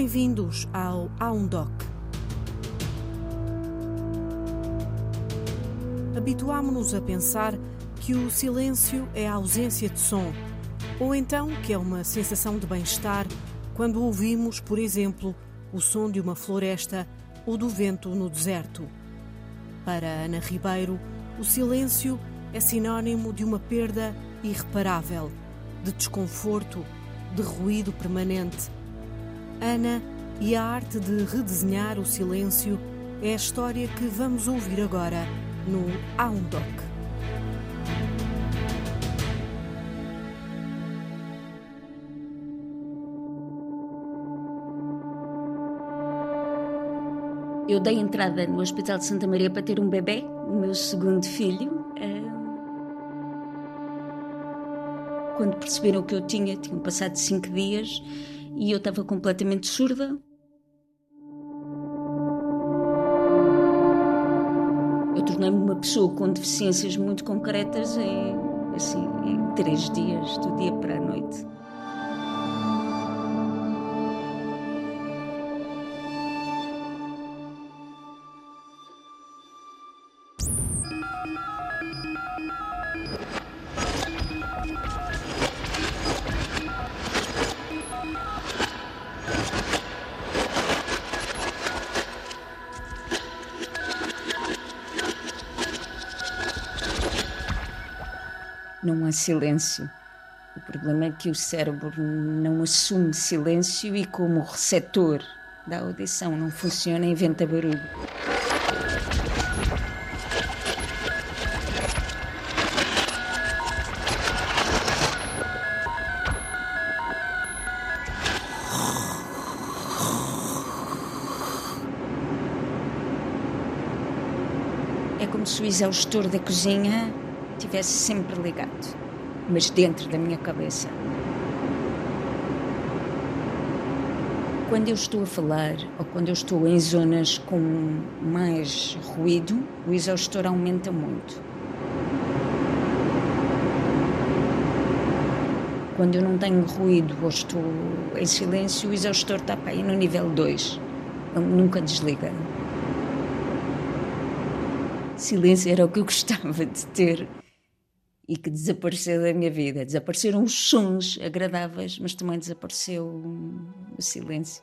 Bem-vindos ao Aundoc. Habituámo-nos a pensar que o silêncio é a ausência de som, ou então que é uma sensação de bem-estar quando ouvimos, por exemplo, o som de uma floresta ou do vento no deserto. Para Ana Ribeiro, o silêncio é sinônimo de uma perda irreparável, de desconforto, de ruído permanente Ana e a arte de redesenhar o silêncio é a história que vamos ouvir agora no Aundoc. Eu dei entrada no Hospital de Santa Maria para ter um bebê, o meu segundo filho. Quando perceberam que eu tinha, tinham passado cinco dias e eu estava completamente surda. Eu tornei-me uma pessoa com deficiências muito concretas em, assim, em três dias, do dia para a noite. Silêncio. O problema é que o cérebro não assume silêncio e, como receptor da audição não funciona, inventa barulho. É como se o exaustor da cozinha tivesse sempre ligado, mas dentro da minha cabeça. Quando eu estou a falar ou quando eu estou em zonas com mais ruído, o exaustor aumenta muito. Quando eu não tenho ruído ou estou em silêncio, o exaustor está para aí no nível 2. Ele nunca desliga. Silêncio era o que eu gostava de ter e que desapareceu da minha vida. Desapareceram os sons agradáveis, mas também desapareceu o silêncio.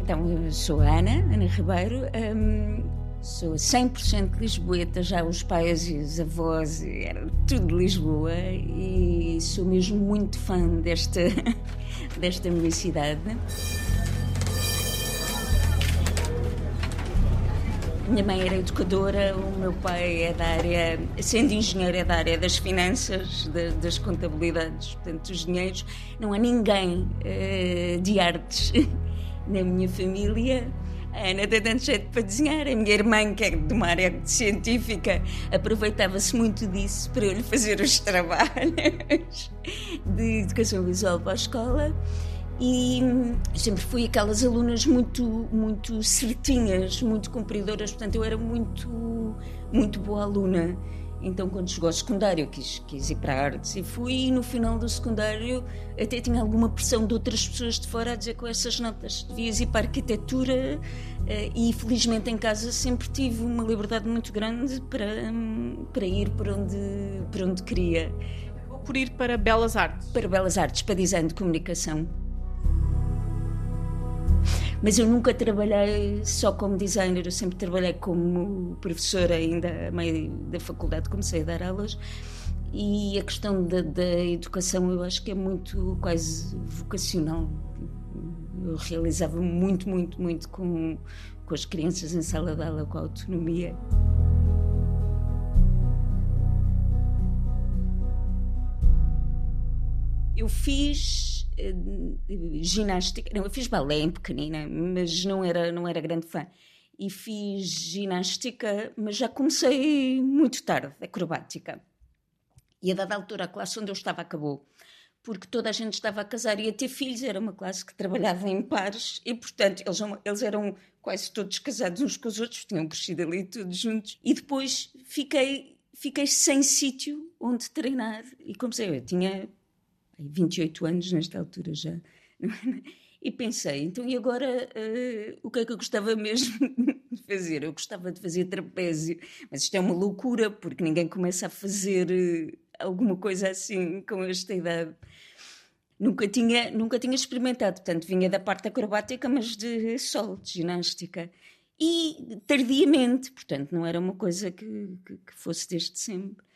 Então, eu sou a Ana, Ana Ribeiro, hum, sou 100% lisboeta, já os pais e os avós, era tudo Lisboa, e sou mesmo muito fã desta, desta minha cidade. Minha mãe era educadora, o meu pai é da área, sendo engenheiro, é da área das finanças, de, das contabilidades. Portanto, os dinheiros, não há ninguém uh, de artes na minha família. A Ana tem tanto jeito para desenhar. A minha irmã, que é de uma área científica, aproveitava-se muito disso para eu lhe fazer os trabalhos de educação visual para a escola e sempre fui aquelas alunas muito muito certinhas, muito cumpridoras, portanto eu era muito muito boa aluna. Então quando chegou ao secundário quis, quis ir para artes e fui e no final do secundário até tinha alguma pressão de outras pessoas de fora a dizer com essas notas devias ir para a arquitetura eh, e felizmente em casa sempre tive uma liberdade muito grande para, para ir para onde, para onde queria. Por ir para Belas Artes? Para Belas Artes, para design de comunicação. Mas eu nunca trabalhei só como designer, eu sempre trabalhei como professora, ainda a meio da faculdade comecei a dar aulas. E a questão da, da educação eu acho que é muito quase vocacional. Eu realizava muito, muito, muito com, com as crianças em sala de aula, com a autonomia. Eu fiz eh, ginástica. Não, eu fiz balé em pequenina, mas não era, não era grande fã. E fiz ginástica, mas já comecei muito tarde, acrobática. E a dada altura, a classe onde eu estava acabou. Porque toda a gente estava a casar e a ter filhos, era uma classe que trabalhava em pares e, portanto, eles, eles eram quase todos casados uns com os outros, tinham crescido ali todos juntos. E depois fiquei fiquei sem sítio onde treinar. E comecei, eu tinha 28 anos nesta altura já. E pensei, então e agora uh, o que é que eu gostava mesmo de fazer? Eu gostava de fazer trapézio, mas isto é uma loucura porque ninguém começa a fazer uh, alguma coisa assim com esta idade. Nunca tinha, nunca tinha experimentado, portanto vinha da parte acrobática, mas de solo, de ginástica. E tardiamente, portanto não era uma coisa que, que, que fosse desde sempre.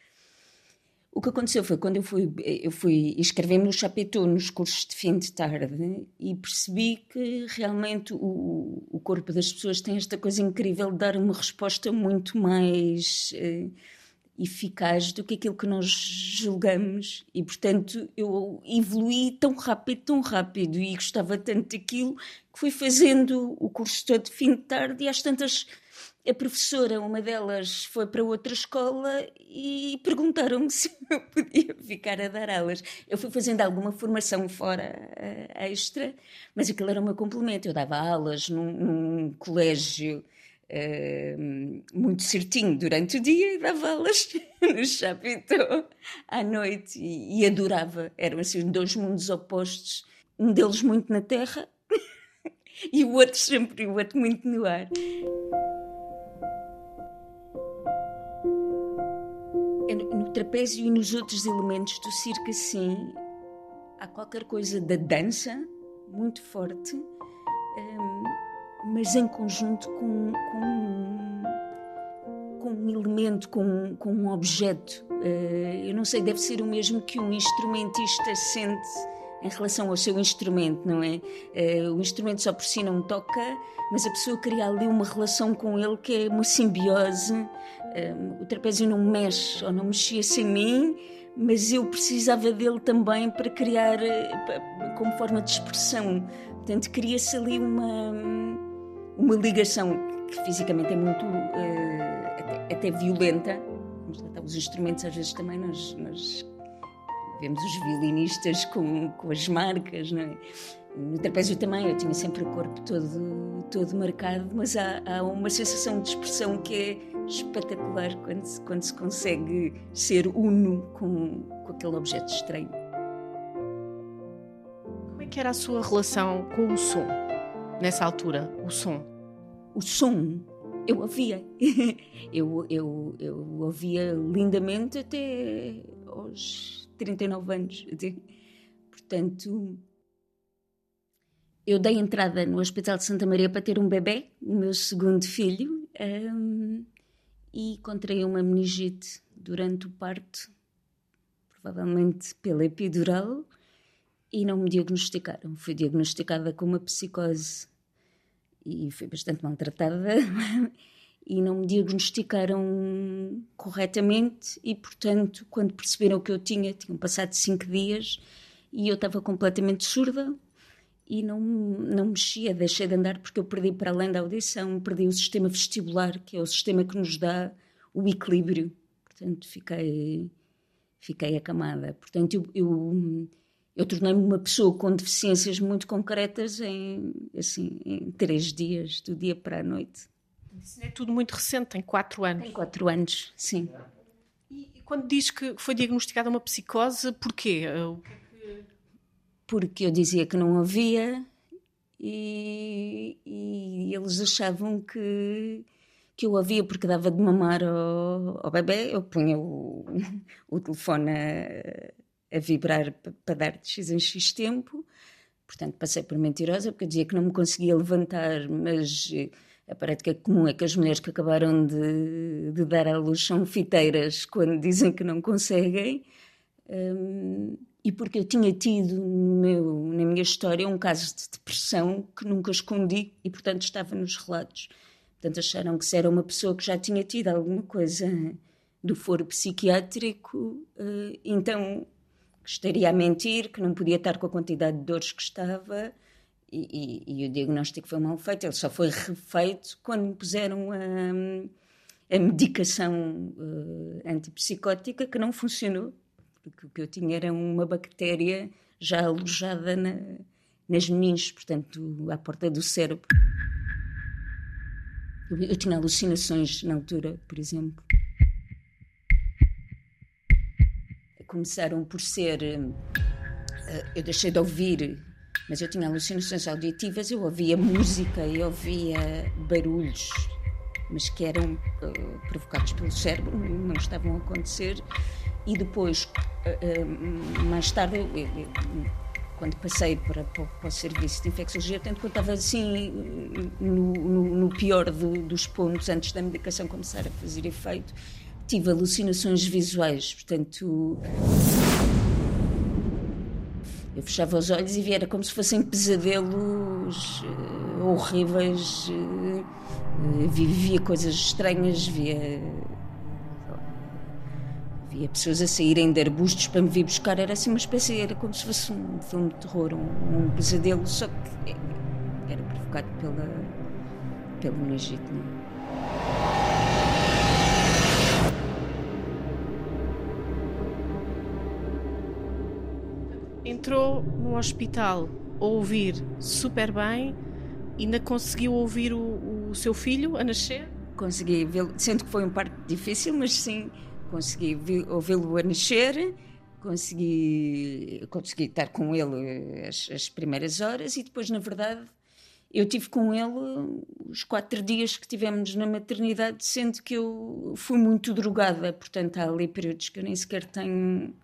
O que aconteceu foi quando eu fui, eu fui inscrever-me no Chapetou, nos cursos de fim de tarde, e percebi que realmente o, o corpo das pessoas tem esta coisa incrível de dar uma resposta muito mais eh, eficaz do que aquilo que nós julgamos. E, portanto, eu evolui tão rápido, tão rápido, e gostava tanto daquilo que fui fazendo o curso todo de fim de tarde, e às tantas a professora, uma delas, foi para outra escola e perguntaram-me se eu podia ficar a dar aulas. Eu fui fazendo alguma formação fora uh, extra, mas aquilo era o meu complemento. Eu dava aulas num, num colégio uh, muito certinho durante o dia e dava aulas no Chapitão à noite e, e adorava. Eram assim dois mundos opostos, um deles muito na terra e o outro sempre, o outro muito no ar. Trapézio e nos outros elementos do circo, assim, há qualquer coisa da dança muito forte, um, mas em conjunto com, com, com um elemento, com, com um objeto. Uh, eu não sei, deve ser o mesmo que um instrumentista sente em relação ao seu instrumento, não é? Uh, o instrumento só por si não toca, mas a pessoa cria ali uma relação com ele que é uma simbiose. Uh, o trapézio não mexe ou não mexia sem mim, mas eu precisava dele também para criar uh, como forma de expressão. Portanto, cria-se ali uma, uma ligação que fisicamente é muito até, até, violenta. Os instrumentos às vezes também nós, nós vemos os violinistas com, com as marcas, não é? No trapézio também, eu tinha sempre o corpo todo, todo marcado, mas há, há uma sensação de expressão que é espetacular quando se, quando se consegue ser uno com, com aquele objeto estranho. Como é que era a sua relação com o som, nessa altura, o som? O som, eu ouvia. eu, eu, eu ouvia lindamente até aos 39 anos. Portanto, eu dei entrada no Hospital de Santa Maria para ter um bebê, o meu segundo filho, um, e contraí uma meningite durante o parto, provavelmente pela epidural, e não me diagnosticaram. Fui diagnosticada com uma psicose e fui bastante maltratada. e não me diagnosticaram corretamente e, portanto, quando perceberam que eu tinha, tinham passado cinco dias e eu estava completamente surda e não, não mexia, deixei de andar porque eu perdi para além da audição, perdi o sistema vestibular, que é o sistema que nos dá o equilíbrio. Portanto, fiquei, fiquei acamada. Portanto, eu, eu, eu tornei-me uma pessoa com deficiências muito concretas em, assim, em três dias, do dia para a noite. Isso é tudo muito recente, tem quatro anos. Tem quatro anos, sim. E, quando diz que foi diagnosticada uma psicose, porquê? Porque eu dizia que não havia e, e eles achavam que, que eu havia porque dava de mamar ao, ao bebê. Eu punha o, o telefone a, a vibrar para dar de X em X tempo. Portanto, passei por mentirosa porque eu dizia que não me conseguia levantar, mas a prática comum é que as mulheres que acabaram de, de dar à luz são fiteiras quando dizem que não conseguem. Um, e porque eu tinha tido meu, na minha história um caso de depressão que nunca escondi e, portanto, estava nos relatos. Portanto, acharam que se era uma pessoa que já tinha tido alguma coisa do foro psiquiátrico, uh, então estaria a mentir, que não podia estar com a quantidade de dores que estava e, e, e, o diagnóstico foi mal feito, ele só foi refeito quando me puseram a, a medicação uh, antipsicótica que não funcionou, porque o que eu tinha era uma bactéria já alojada na, nas meninges, portanto, à porta do cérebro. Eu, eu tinha alucinações na altura, por exemplo. começaram por ser. Eu deixei de ouvir, mas eu tinha alucinações auditivas, eu ouvia música, eu ouvia barulhos, mas que eram uh, provocados pelo cérebro, não estavam a acontecer. E depois, uh, uh, mais tarde, eu, eu, quando passei para, para, para, o serviço de infecciologia, tanto quando estava assim no, no, no pior do, dos pontos, antes da medicação começar a fazer efeito, tive alucinações visuais, portanto. Eu fechava os olhos e via, era como se fossem pesadelos uh, horríveis. Uh, via coisas estranhas, via via pessoas a saírem de arbustos para me vir buscar, era assim uma espécie, era como se fosse um filme de terror, um, um pesadelo, só que era provocado pela, pela meningite. Entrou no hospital a ouvir super bem, ainda conseguiu ouvir o, o seu filho a nascer? Consegui, sendo que foi um parto difícil, mas sim, consegui ouvi-lo a nascer, consegui, consegui estar com ele as, as, primeiras horas e depois, na verdade, eu tive com ele os quatro dias que tivemos na maternidade, sendo que eu fui muito drogada, portanto há ali períodos que eu nem sequer tenho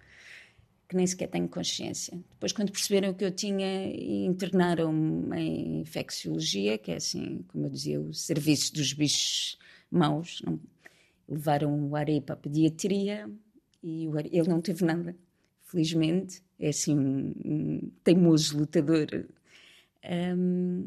que nem sequer tenho consciência. Depois, quando perceberam que eu tinha, internaram-me em infecciologia, que é assim, como eu dizia, o serviço dos bichos maus. Não, levaram o Arei para a pediatria e o ele não teve nada, felizmente. É assim um, um teimoso lutador. Um,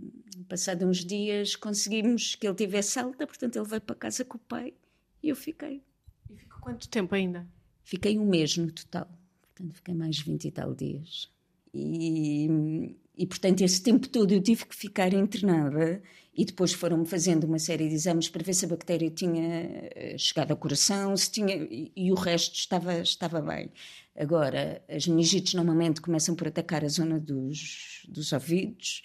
passado uns dias conseguimos que ele tivesse alta, portanto ele veio para casa com o pai e eu fiquei. E ficou quanto tempo ainda? Fiquei um mês no total, portanto fiquei mais 20 e tal dias. E, e portanto esse tempo todo eu tive que ficar internada e depois foram-me fazendo uma série de exames para ver se a bactéria tinha eh, chegado ao coração, se tinha e, e o resto estava estava bem. Agora, as meningites normalmente começam por atacar a zona dos, dos ouvidos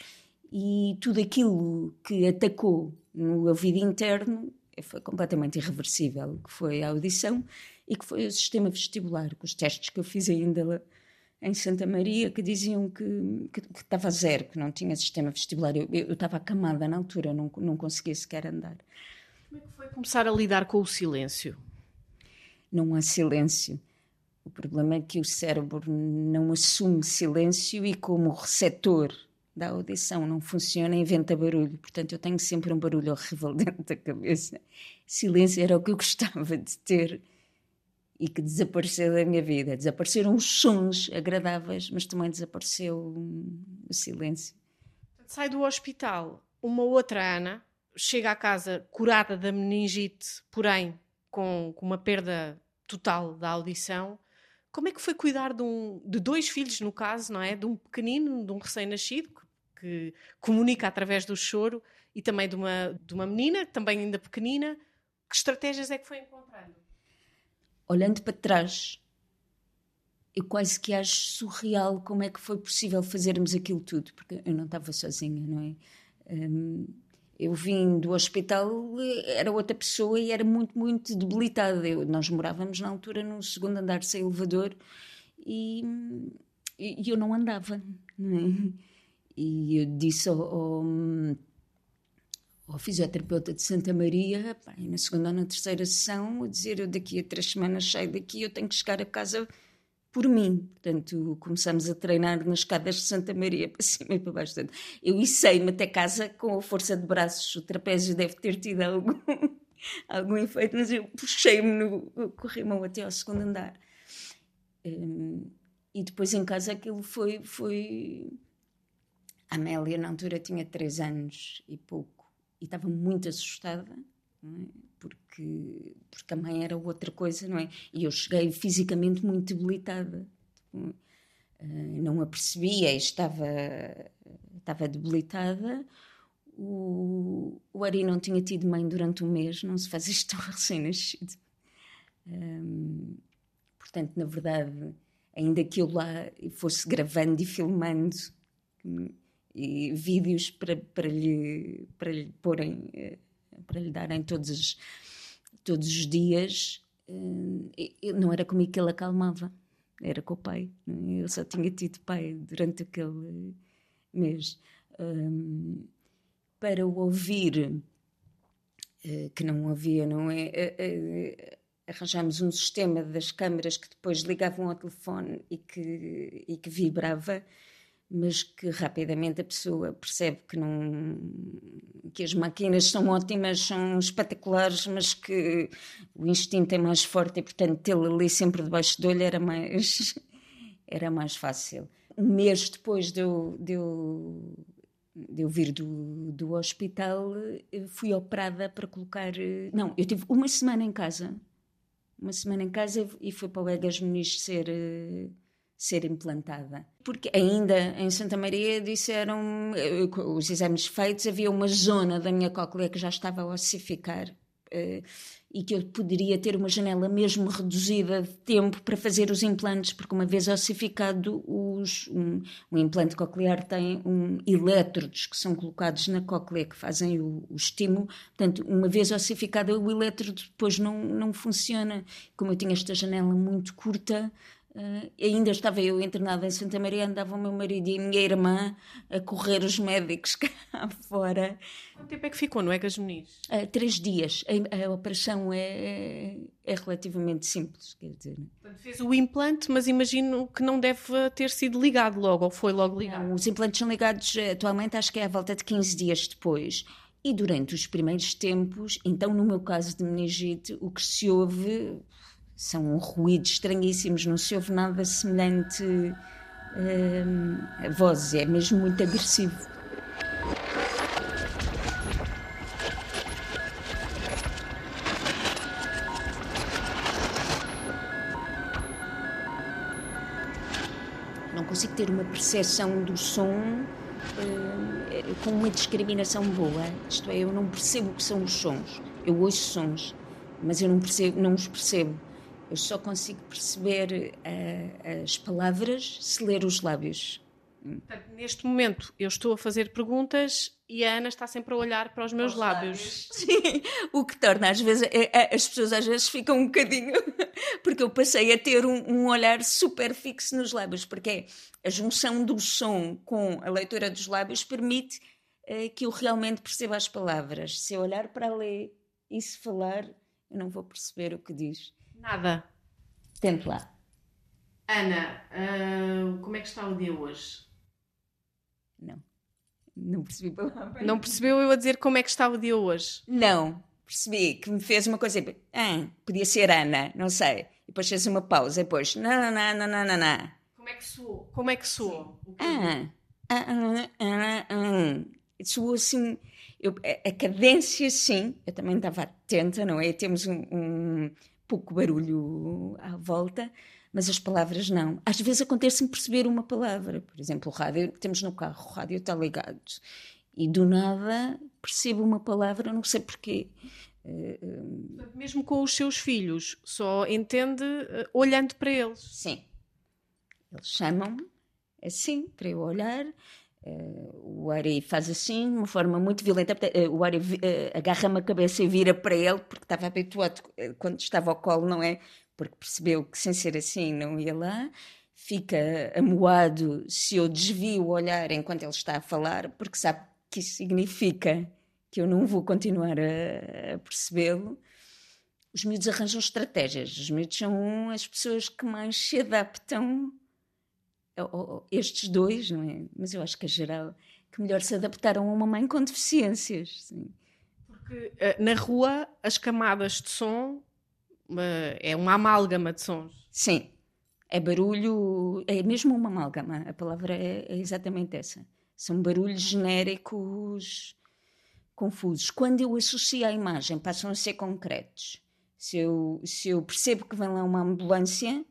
e tudo aquilo que atacou no ouvido interno foi completamente irreversível, que foi a audição e que foi o sistema vestibular, com os testes que eu fiz ainda lá em Santa Maria que diziam que, que, que estava zero, que não tinha sistema vestibular. Eu, eu, eu estava acamada na altura, não, não conseguia sequer andar. Como é que foi começar a lidar com o silêncio? Não há silêncio. O problema é que o cérebro não assume silêncio e, como o receptor da audição não funciona, inventa barulho. Portanto, eu tenho sempre um barulho horrível dentro da cabeça. Silêncio era o que eu gostava de ter e que desapareceu da minha vida. Desapareceram os sons agradáveis, mas também desapareceu o silêncio. Sai do hospital uma outra Ana, chega à casa curada da meningite, porém com, com uma perda total da audição. Como é que foi cuidar de, um, de dois filhos, no caso, não é? De um pequenino, de um recém-nascido, que, que comunica através do choro, e também de uma, de uma menina, também ainda pequenina. Que estratégias é que foi encontrando? Olhando para trás, eu quase que acho surreal como é que foi possível fazermos aquilo tudo, porque eu não estava sozinha, não é? Um, eu vim do hospital, era outra pessoa e era muito, muito debilitada. Eu, nós morávamos na altura no segundo andar sem elevador e, e eu não andava. Não é? E eu disse ao, ao ao fisioterapeuta de Santa Maria, pá, na segunda ou na terceira sessão, a dizer: Eu daqui a três semanas saio daqui, eu tenho que chegar a casa por mim. Portanto, começamos a treinar nas escadas de Santa Maria, para cima e para baixo. Portanto, eu içei-me até casa com a força de braços. O trapézio deve ter tido algum, algum efeito, mas eu puxei-me no corrimão até ao segundo andar. Um, e depois em casa aquilo foi. foi... A Amélia, na altura, tinha três anos e pouco e estava muito assustada, é? porque, porque a mãe era outra coisa, não é? E eu cheguei fisicamente muito debilitada. Tipo, uh, não a percebia, estava, estava debilitada. O, o Ari não tinha tido mãe durante um mês, não se faz isto tão recém-nascido. Um, portanto, na verdade, ainda que eu lá fosse gravando e filmando, e vídeos para, para, lhe, para lhe porem, eh, para lhe darem todos os, todos os dias, eh, não era comigo que ele acalmava. era com o pai. Eu só tinha tido pai durante aquele mês. Para o ouvir, uh, que não havia, não é? Arranjámos um sistema das câmaras que depois ligavam ao telefone e que, e que vibrava mas que rapidamente a pessoa percebe que não que as máquinas são ótimas, são espetaculares, mas que o instinto é mais forte e portanto tê-lo ali sempre debaixo do olho era mais era mais fácil. Um mês depois de eu, de eu, de eu vir do, do hospital, fui operada para colocar. Não, eu tive uma semana em casa. Uma semana em casa e fui para o Egas Muniz ser ser implantada. Porque ainda em Santa Maria disseram, eh, os exames feitos, havia uma zona da minha cóclea que já estava a ossificar eh, e que eu poderia ter uma janela mesmo reduzida de tempo para fazer os implantes, porque uma vez ossificado, os, um, um implante coclear tem um, elétrodos que são colocados na cóclea que fazem o, o estímulo. Portanto, uma vez ossificado, o elétrodo depois não, não funciona. Como eu tinha esta janela muito curta, Uh, ainda estava eu internada em Santa Maria, andava o meu marido e a minha irmã a correr os médicos cá fora. Quanto tempo é que ficou no EGAS Muniz? Uh, três dias. A, a operação é, é, relativamente simples, quer dizer. Portanto, fez o implante, mas imagino que não deve ter sido ligado logo, ou foi logo ligado? Não, os implantes são ligados eh, atualmente, acho que é à volta de 15 dias depois. E durante os primeiros tempos, então no meu caso de meningite, o que se ouve são ruídos estranhíssimos, não se ouve nada semelhante hum, a vozes, é mesmo muito agressivo. Não consigo ter uma percepção do som hum, com uma discriminação boa. Isto é, eu não percebo o que são os sons. Eu ouço sons, mas eu não, percebo, não os percebo. Eu só consigo perceber uh, as palavras se ler os lábios. Portanto, neste momento eu estou a fazer perguntas e a Ana está sempre a olhar para os meus os lábios. lábios. Sim, o que torna às vezes é, é, as pessoas às vezes ficam um bocadinho porque eu passei a ter um, um, olhar super fixo nos lábios, porque é a junção do som com a leitura dos lábios permite uh, que eu realmente perceba as palavras. Se eu olhar para ali e se falar, eu não vou perceber o que diz. Nada. Tente lá. Ana, uh, como é que está o dia hoje? Não. Não percebi palavra. Não percebeu eu a dizer como é que está o dia hoje? Não. Percebi que me fez uma coisa. Ah, podia ser Ana, não sei. E depois fez uma pausa. E depois. Não, não, não, não, não, não. Como é que soou? Como é que soou? Ah, ah, ah, ah, ah. Soou assim. Eu, a, a cadência, sim. Eu também estava atenta, não é? Temos um, um pouco barulho à volta, mas as palavras não. Às vezes acontece-me perceber uma palavra, por exemplo, o rádio, temos no carro, o rádio está ligado, e do nada percebo uma palavra, não sei porquê. Mesmo com os seus filhos, só entende uh, olhando para eles. Sim. Eles chamam-me assim, para eu olhar. Uh, o Ari faz assim, de uma forma muito violenta. Uh, o Ari uh, agarra-me a cabeça e vira para ele, porque estava habituado quando estava ao colo, não é? Porque percebeu que sem ser assim não ia lá. Fica amoado se eu desvio o olhar enquanto ele está a falar, porque sabe que isso significa que eu não vou continuar a, a percebê-lo. Os miúdos arranjam estratégias. Os miúdos são as pessoas que mais se adaptam estes dois, não é? Mas eu acho que a geral que melhor se adaptaram a uma mãe com deficiências. Sim. Porque uh, na rua as camadas de som uh, é uma amálgama de sons. Sim, é barulho, é mesmo uma amálgama, a palavra é, é exatamente essa. São barulhos genéricos confusos. Quando eu associo à imagem, passam a ser concretos. Se eu, se eu percebo que vem lá uma ambulância,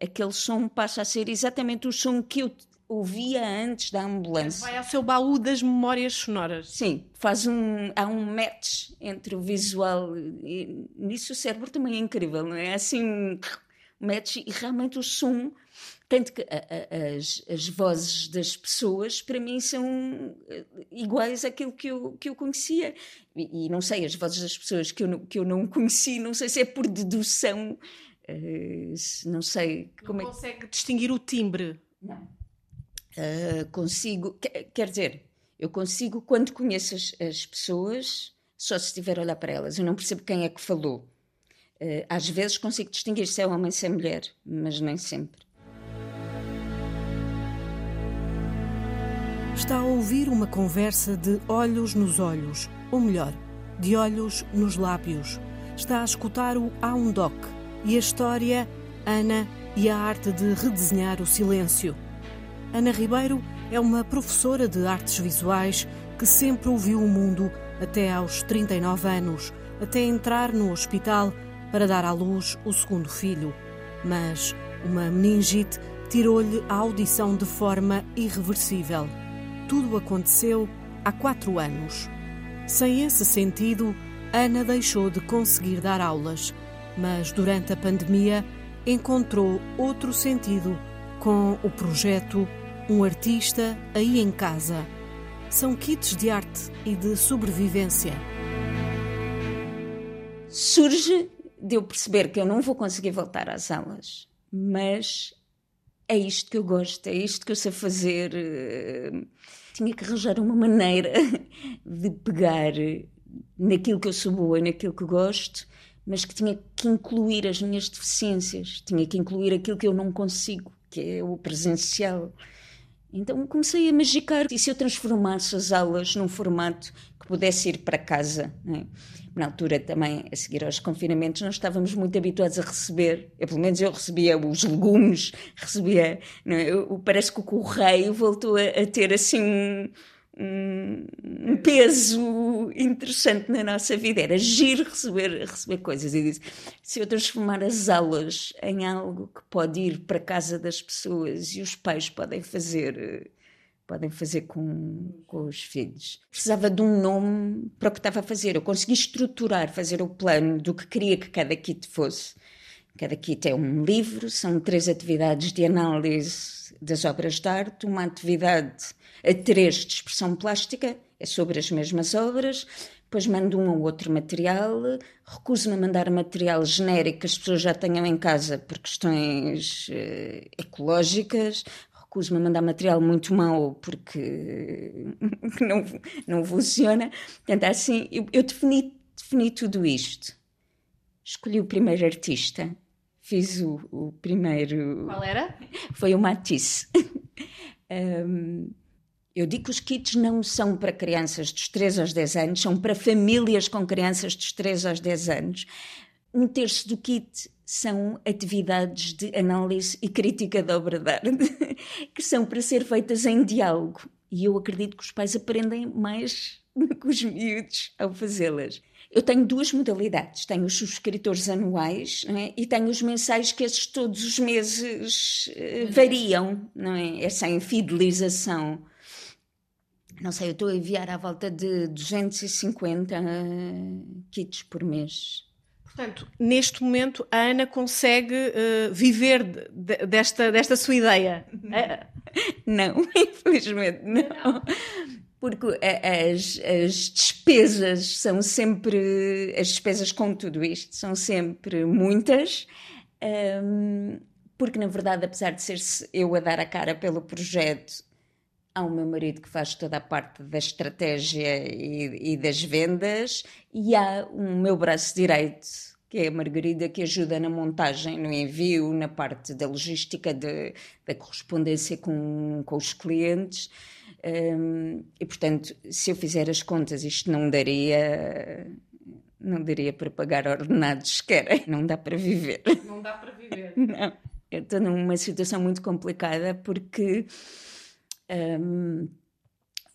aquele som passa a ser exatamente o som que eu ouvia antes da ambulância. Vai ao seu baú das memórias sonoras. Sim, faz um, há um match entre o visual e nisso o cérebro também é incrível, não é? Assim, um match e realmente o som. Tanto que a, a, as, as vozes das pessoas, para mim, são eh, iguais àquilo que eu, que eu conhecia. E, e não sei, as vozes das pessoas que eu, que eu não conheci, não sei se é por dedução não sei. Como não é... consegue distinguir o timbre? Não. Uh, consigo, quer dizer, eu consigo, quando conheço as, as, pessoas, só se estiver a olhar para elas. Eu não percebo quem é que falou. Uh, às vezes consigo distinguir se é homem ou se é mulher, mas nem sempre. Está a ouvir uma conversa de olhos nos olhos, ou melhor, de olhos nos lábios. Está a escutar o Há um Doc e a história Ana e a arte de redesenhar o silêncio. Ana Ribeiro é uma professora de artes visuais que sempre ouviu o mundo até aos 39 anos, até entrar no hospital para dar à luz o segundo filho. Mas uma meningite tirou-lhe a audição de forma irreversível tudo aconteceu há quatro anos. Sem esse sentido, Ana deixou de conseguir dar aulas, mas durante a pandemia encontrou outro sentido com o projeto Um Artista Aí em Casa. São kits de arte e de sobrevivência. Surge de eu perceber que eu não vou conseguir voltar às aulas, mas é isto que eu gosto, é isto que eu sei fazer. Eh, tinha que arranjar uma maneira de pegar naquilo que eu sou boa, naquilo que gosto, mas que tinha que incluir as minhas deficiências, tinha que incluir aquilo que eu não consigo, que é o presencial. Então comecei a magicar. E se eu transformasse as aulas num formato que pudesse ir para casa? É? Na altura também, a seguir aos confinamentos, nós estávamos muito habituados a receber, eu, pelo menos eu recebia os legumes, recebia. É? Eu, parece que o correio voltou a, a ter assim um, um, peso interessante na nossa vida. Era giro receber, receber coisas. E disse: se eu transformar as aulas em algo que pode ir para a casa das pessoas e os pais podem fazer. Podem fazer com, com os filhos. Precisava de um nome para o que estava a fazer. Eu consegui estruturar, fazer o plano do que queria que cada kit fosse. Cada kit é um livro, são três atividades de análise das obras de arte, uma atividade a três de expressão plástica, é sobre as mesmas obras, depois mando um ou outro material, recuso-me a mandar material genérico que as pessoas já tenham em casa por questões uh, ecológicas, recuso-me a mandar material muito mau porque não, não funciona. Portanto, assim, eu, eu defini, defini tudo isto. Escolhi o primeiro artista, fiz o, o primeiro. Qual era? Foi o Matisse. um, Eu digo que os kits não são para crianças dos 3 aos 10 anos, são para famílias com crianças dos 3 aos 10 anos. Um terço do kit são atividades de análise e crítica da obra de arte, que são para ser feitas em diálogo. E eu acredito que os pais aprendem mais do que os miúdos ao fazê-las. Eu tenho duas modalidades. Tenho os subscritores anuais é? e tenho os mensais que esses todos os meses uh, variam, não é? Essa infidelização não sei, eu estou a enviar à volta de 250 kits por mês. Portanto, neste momento a Ana consegue uh, viver de, desta, desta sua ideia? Não, infelizmente não. Porque as, as despesas são sempre. As despesas com tudo isto são sempre muitas. Um, porque, na verdade, apesar de ser eu a dar a cara pelo projeto, Há o meu marido que faz toda a parte da estratégia e, e das vendas, e há o meu braço direito, que é a Margarida, que ajuda na montagem, no envio, na parte da logística, de, da correspondência com, com os clientes. Um, e portanto, se eu fizer as contas, isto não daria. Não daria para pagar ordenados sequer. Não dá para viver. Não dá para viver. Não. Eu estou numa situação muito complicada porque um,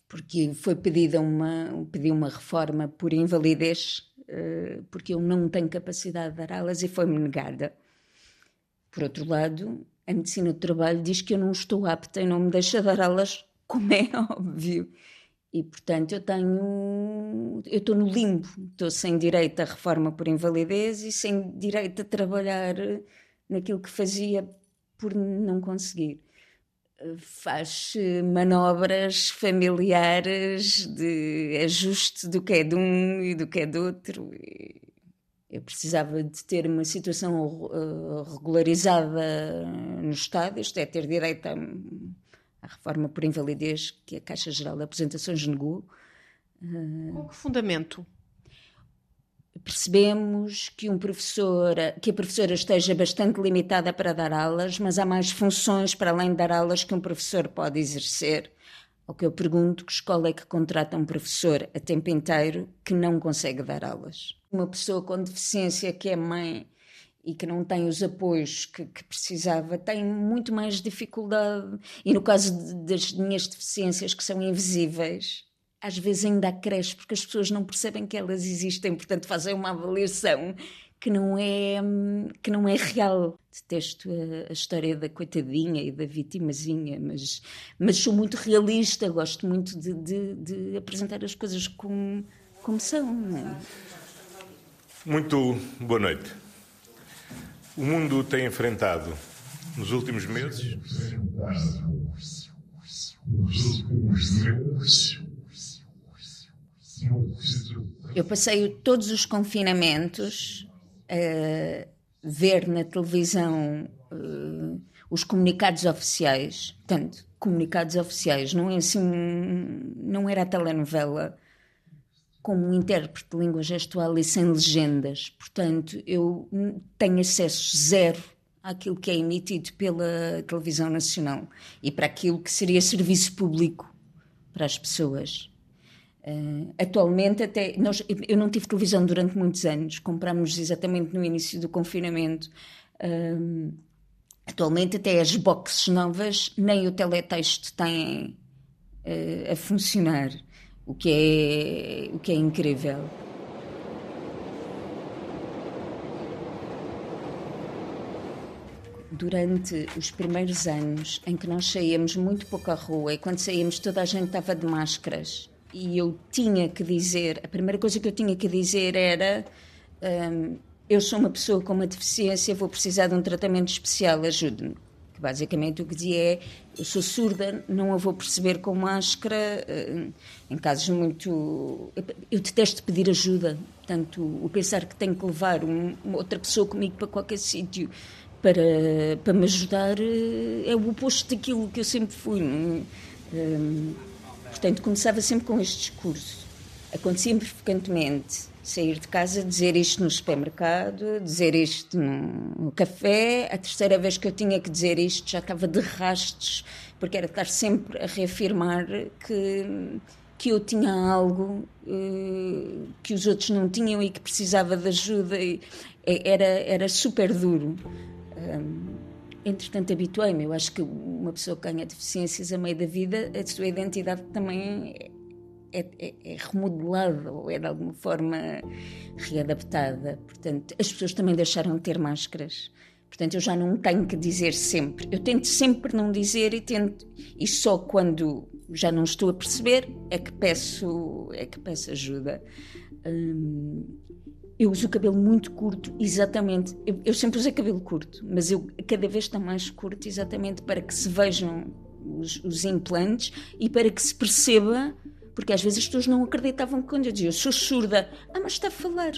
porque foi pedida uma, pedi uma reforma por invalidez, uh, porque eu não tenho capacidade de dar aulas e foi-me negada. Por outro lado, a medicina do trabalho diz que eu não estou apta e não me deixa dar aulas, como é óbvio. E, portanto, eu tenho. Eu estou no limbo. Estou sem direito à reforma por invalidez e sem direito a trabalhar naquilo que fazia por não conseguir faz manobras familiares de ajuste do que é de um e do que é do outro. Eu precisava de ter uma situação uh, regularizada no Estado, isto é, ter direito a, à reforma por invalidez que a Caixa Geral de Apresentações negou. Uh, Com que fundamento? percebemos que um professor, que a professora esteja bastante limitada para dar aulas, mas há mais funções para além de dar aulas que um professor pode exercer. O que eu pergunto, que escola é que contrata um professor a tempo inteiro que não consegue dar aulas? Uma pessoa com deficiência que é mãe e que não tem os apoios que, que, precisava, tem muito mais dificuldade. E no caso de, das minhas deficiências, que são invisíveis, às vezes ainda acresce, porque as pessoas não percebem que elas existem, portanto fazem uma avaliação que não é, que não é real. Detesto a, a história da coitadinha e da vitimazinha, mas, mas sou muito realista, gosto muito de, de, de apresentar as coisas como, como são. É? Muito boa noite. O mundo tem enfrentado nos últimos meses. Eu passei todos os confinamentos a ver na televisão uh, os comunicados oficiais, tanto comunicados oficiais, não é assim, não era a telenovela como intérprete de língua gestual e sem legendas. Portanto, eu tenho acesso zero àquilo que é emitido pela televisão nacional e para aquilo que seria serviço público para as pessoas. Uh, atualmente, até nós, eu não tive televisão durante muitos anos, comprámos exatamente no início do confinamento. Uh, atualmente, até as boxes novas, nem o teletexto têm uh, a funcionar, o que é, o que é incrível. durante os primeiros anos em que nós saíamos muito pouco à rua e quando saíamos toda a gente estava de máscaras e eu tinha que dizer, a primeira coisa que eu tinha que dizer era um, eu sou uma pessoa com uma deficiência, vou precisar de um tratamento especial, ajude-me. Que basicamente o que dizia é, eu sou surda, não a vou perceber com máscara, hum, em casos muito... Eu detesto pedir ajuda, portanto, o pensar que tenho que levar um, outra pessoa comigo para qualquer sítio para, para me ajudar eh, é o oposto daquilo que eu sempre fui. Não? Um, Portanto, começava sempre com este discurso. Acontecia-me frequentemente sair de casa, dizer isto no supermercado, dizer isto no, café. A terceira vez que eu tinha que dizer isto já estava de rastos, porque era estar sempre a reafirmar que, que eu tinha algo uh, que os outros não tinham e que precisava de ajuda. E, era, era super duro. Um, entretanto, habituei-me. Eu acho que uma pessoa que ganha deficiências a meio da vida, a sua identidade também é, é, é, remodelada ou é de alguma forma readaptada. Portanto, as pessoas também deixaram de ter máscaras. Portanto, eu já não tenho que dizer sempre. Eu tento sempre não dizer e tento. E só quando já não estou a perceber é que peço, é que peço ajuda. Hum, eu uso o cabelo muito curto, exatamente. Eu, eu, sempre usei cabelo curto, mas eu cada vez está mais curto, exatamente para que se vejam os, os, implantes e para que se perceba, porque às vezes as pessoas não acreditavam quando eu dizia eu sou surda. Ah, mas está a falar.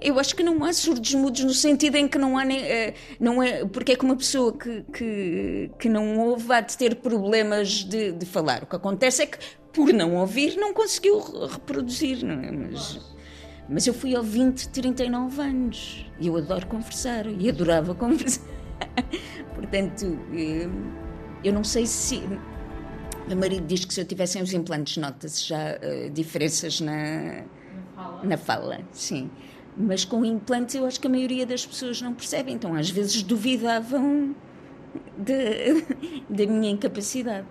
Eu acho que não há surdos mudos no sentido em que não há nem, eh, não é porque é que uma pessoa que, que, que não ouve há de ter problemas de, de falar. O que acontece é que por não ouvir não conseguiu reproduzir, não é? Mas mas eu fui ao 20, 39 anos e eu adoro conversar e adorava conversar. Portanto, eh, eu não sei se. Meu marido diz que se eu tivessem os implantes, nota-se já uh, diferenças na, na fala. na fala, sim. Mas com implantes eu acho que a maioria das pessoas não percebe, então às vezes duvidavam da minha incapacidade.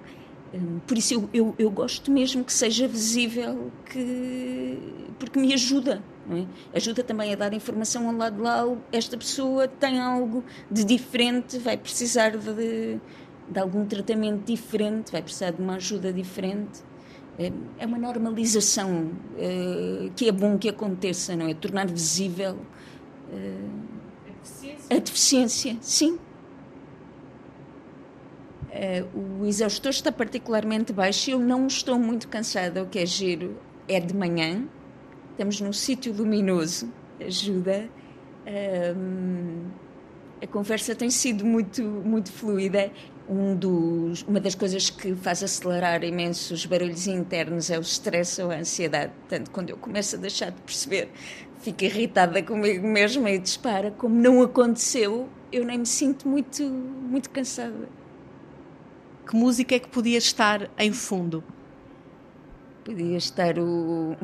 Hum, por isso eu, eu, eu, gosto mesmo que seja visível, que, porque me ajuda. É? Ajuda também a dar informação ao lado de lá. Esta pessoa tem algo de diferente, vai precisar de, de algum tratamento diferente, vai precisar de uma ajuda diferente. É, é uma normalização é, que é bom que aconteça, não é? Tornar visível é, a deficiência. A deficiência, sim. O exaustor está particularmente baixo. Eu não estou muito cansada, o que é giro é de manhã. Estamos num sítio luminoso ajuda. Um, a conversa tem sido muito, muito fluida. Um dos, uma das coisas que faz acelerar imenso os barulhos internos é o stress ou a ansiedade. Portanto, quando eu começo a deixar de perceber, fico irritada comigo mesma e dispara. Como não aconteceu, eu nem me sinto muito, muito cansada. Que música é que podia estar em fundo? Podia estar o.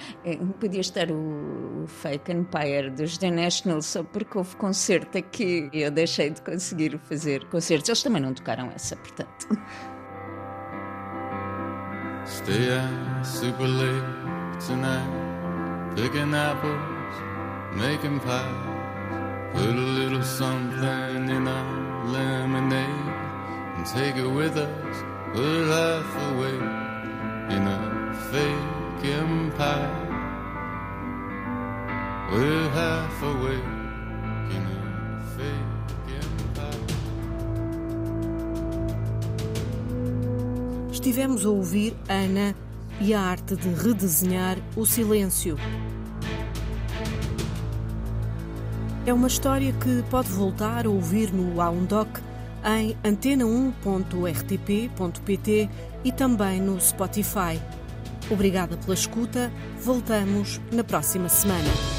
Podia estar o Fake Empire dos The National, só porque houve concerto aqui e eu deixei de conseguir fazer concertos. Eles também não tocaram essa, portanto. Stay out super late tonight, picking apples, making pies. Put a little something in our lemonade and take it with us. Put half away in a fake empire. We're half awake in a fake empire. Estivemos a ouvir Ana e a arte de redesenhar o silêncio. É uma história que pode voltar a ouvir no Aundoc em antena1.rtp.pt e também no Spotify. Obrigada pela escuta. Voltamos na próxima semana.